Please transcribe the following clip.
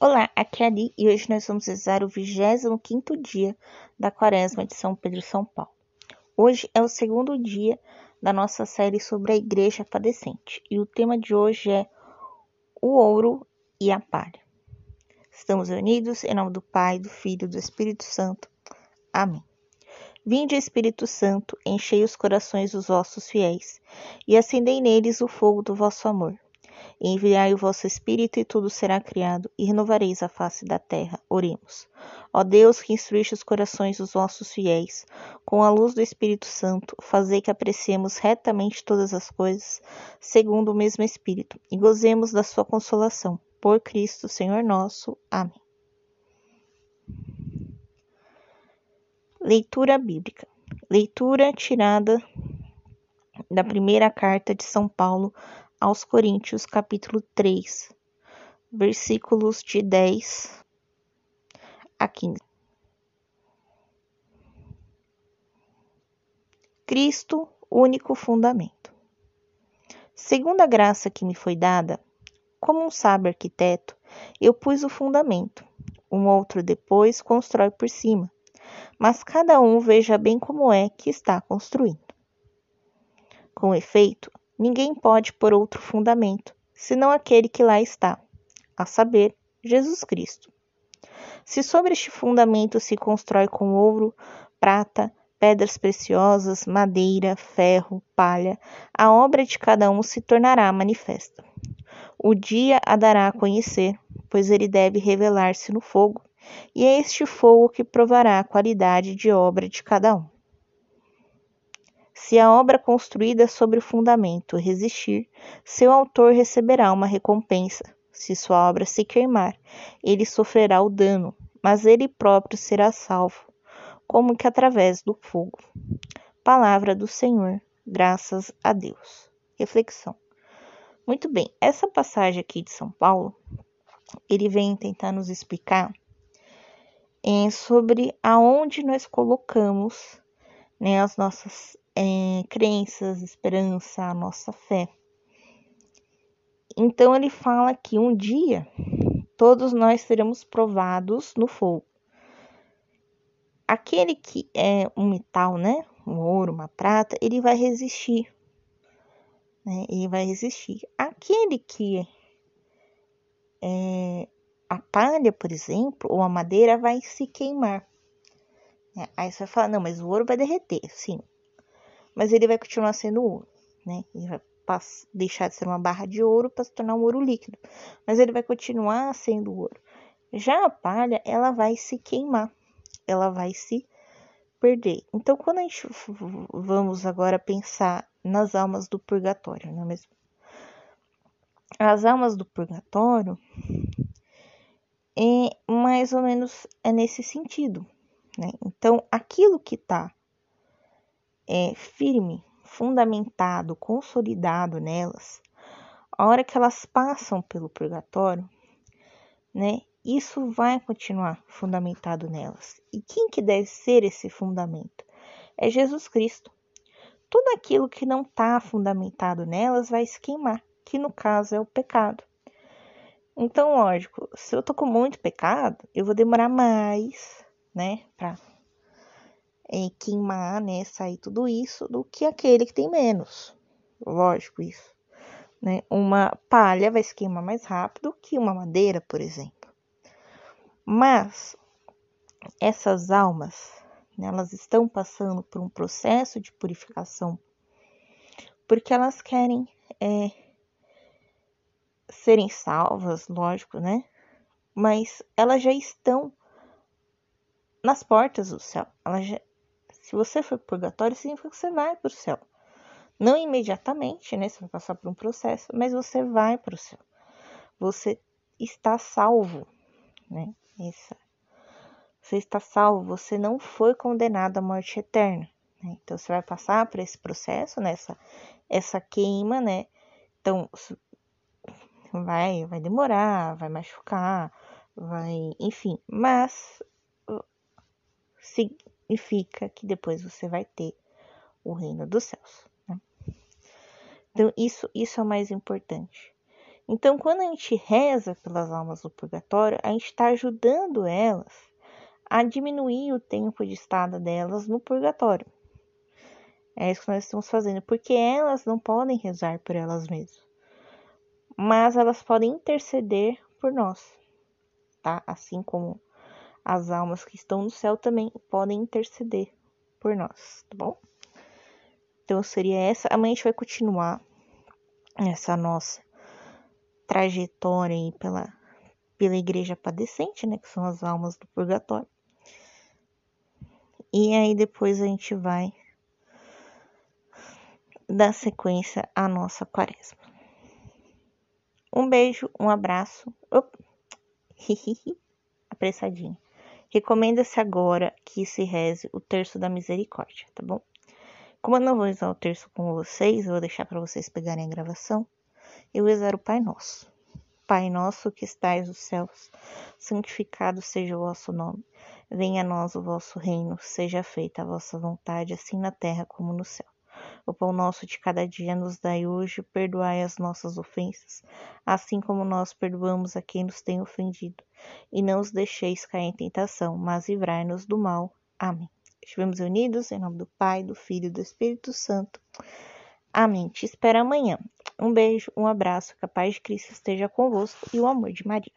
Olá, aqui é Ali e hoje nós vamos rezar o 25 dia da Quaresma de São Pedro São Paulo. Hoje é o segundo dia da nossa série sobre a Igreja Padecente e o tema de hoje é o ouro e a palha. Estamos unidos em nome do Pai, do Filho e do Espírito Santo. Amém. Vinde, Espírito Santo, enchei os corações dos vossos fiéis e acendei neles o fogo do vosso amor. Enviai o vosso Espírito e tudo será criado, e renovareis a face da terra. Oremos. Ó Deus, que instruíste os corações dos vossos fiéis, com a luz do Espírito Santo, fazei que apreciemos retamente todas as coisas, segundo o mesmo Espírito, e gozemos da sua consolação. Por Cristo, Senhor nosso. Amém. Leitura bíblica. Leitura tirada da primeira carta de São Paulo aos Coríntios, capítulo 3, versículos de 10 a 15. Cristo, único fundamento. Segundo a graça que me foi dada, como um sábio arquiteto, eu pus o fundamento, um outro depois constrói por cima, mas cada um veja bem como é que está construindo. Com efeito, Ninguém pode pôr outro fundamento, senão aquele que lá está, a saber, Jesus Cristo. Se sobre este fundamento se constrói com ouro, prata, pedras preciosas, madeira, ferro, palha, a obra de cada um se tornará manifesta. O dia a dará a conhecer, pois ele deve revelar-se no fogo, e é este fogo que provará a qualidade de obra de cada um. Se a obra construída sobre o fundamento resistir, seu autor receberá uma recompensa. Se sua obra se queimar, ele sofrerá o dano, mas ele próprio será salvo, como que através do fogo. Palavra do Senhor, graças a Deus. Reflexão. Muito bem, essa passagem aqui de São Paulo, ele vem tentar nos explicar é, sobre aonde nós colocamos né, as nossas é, crenças, esperança, a nossa fé. Então ele fala que um dia todos nós seremos provados no fogo. Aquele que é um metal, né? Um ouro, uma prata, ele vai resistir. Né? Ele vai resistir. Aquele que é a palha, por exemplo, ou a madeira vai se queimar. Aí você vai falar, não, mas o ouro vai derreter. Sim, mas ele vai continuar sendo ouro, né? Ele vai deixar de ser uma barra de ouro para se tornar um ouro líquido, mas ele vai continuar sendo ouro. Já a palha, ela vai se queimar, ela vai se perder. Então, quando a gente vamos agora pensar nas almas do purgatório, não é mesmo? As almas do purgatório é mais ou menos é nesse sentido, né? Então, aquilo que está é, firme, fundamentado, consolidado nelas, a hora que elas passam pelo purgatório, né, isso vai continuar fundamentado nelas. E quem que deve ser esse fundamento? É Jesus Cristo. Tudo aquilo que não está fundamentado nelas vai se queimar, que no caso é o pecado. Então, lógico, se eu tô com muito pecado, eu vou demorar mais, né, para é, queimar, né, sair tudo isso, do que aquele que tem menos. Lógico isso. Né? Uma palha vai se queimar mais rápido que uma madeira, por exemplo. Mas essas almas, né, elas estão passando por um processo de purificação porque elas querem é, serem salvas, lógico, né? Mas elas já estão nas portas do céu. Elas já, se você for pro purgatório, significa que você vai para o céu. Não imediatamente, né? Você vai passar por um processo, mas você vai para o céu. Você está salvo, né? Essa, você está salvo, você não foi condenado à morte eterna. Né? Então você vai passar por esse processo, nessa né? essa queima, né? Então vai, vai demorar, vai machucar, vai, enfim, mas se, significa que depois você vai ter o reino dos céus. Né? Então, isso, isso é o mais importante. Então, quando a gente reza pelas almas do purgatório, a gente está ajudando elas a diminuir o tempo de estada delas no purgatório. É isso que nós estamos fazendo, porque elas não podem rezar por elas mesmas, mas elas podem interceder por nós, tá? Assim como as almas que estão no céu também podem interceder por nós, tá bom? Então seria essa. Amanhã a gente vai continuar essa nossa trajetória aí pela, pela igreja padecente, né? Que são as almas do purgatório. E aí depois a gente vai dar sequência à nossa quaresma. Um beijo, um abraço. Op. Apressadinho. Recomenda-se agora que se reze o terço da misericórdia, tá bom? Como eu não vou rezar o terço com vocês, vou deixar para vocês pegarem a gravação. Eu rezar o Pai Nosso. Pai nosso que estais nos céus, santificado seja o vosso nome. Venha a nós o vosso reino, seja feita a vossa vontade, assim na terra como no céu. O pão nosso de cada dia nos dai hoje, perdoai as nossas ofensas, assim como nós perdoamos a quem nos tem ofendido. E não os deixeis cair em tentação, mas livrai-nos do mal. Amém. Estivemos unidos em nome do Pai, do Filho e do Espírito Santo. Amém. Te espero amanhã. Um beijo, um abraço, que a paz de Cristo esteja convosco e o amor de Maria.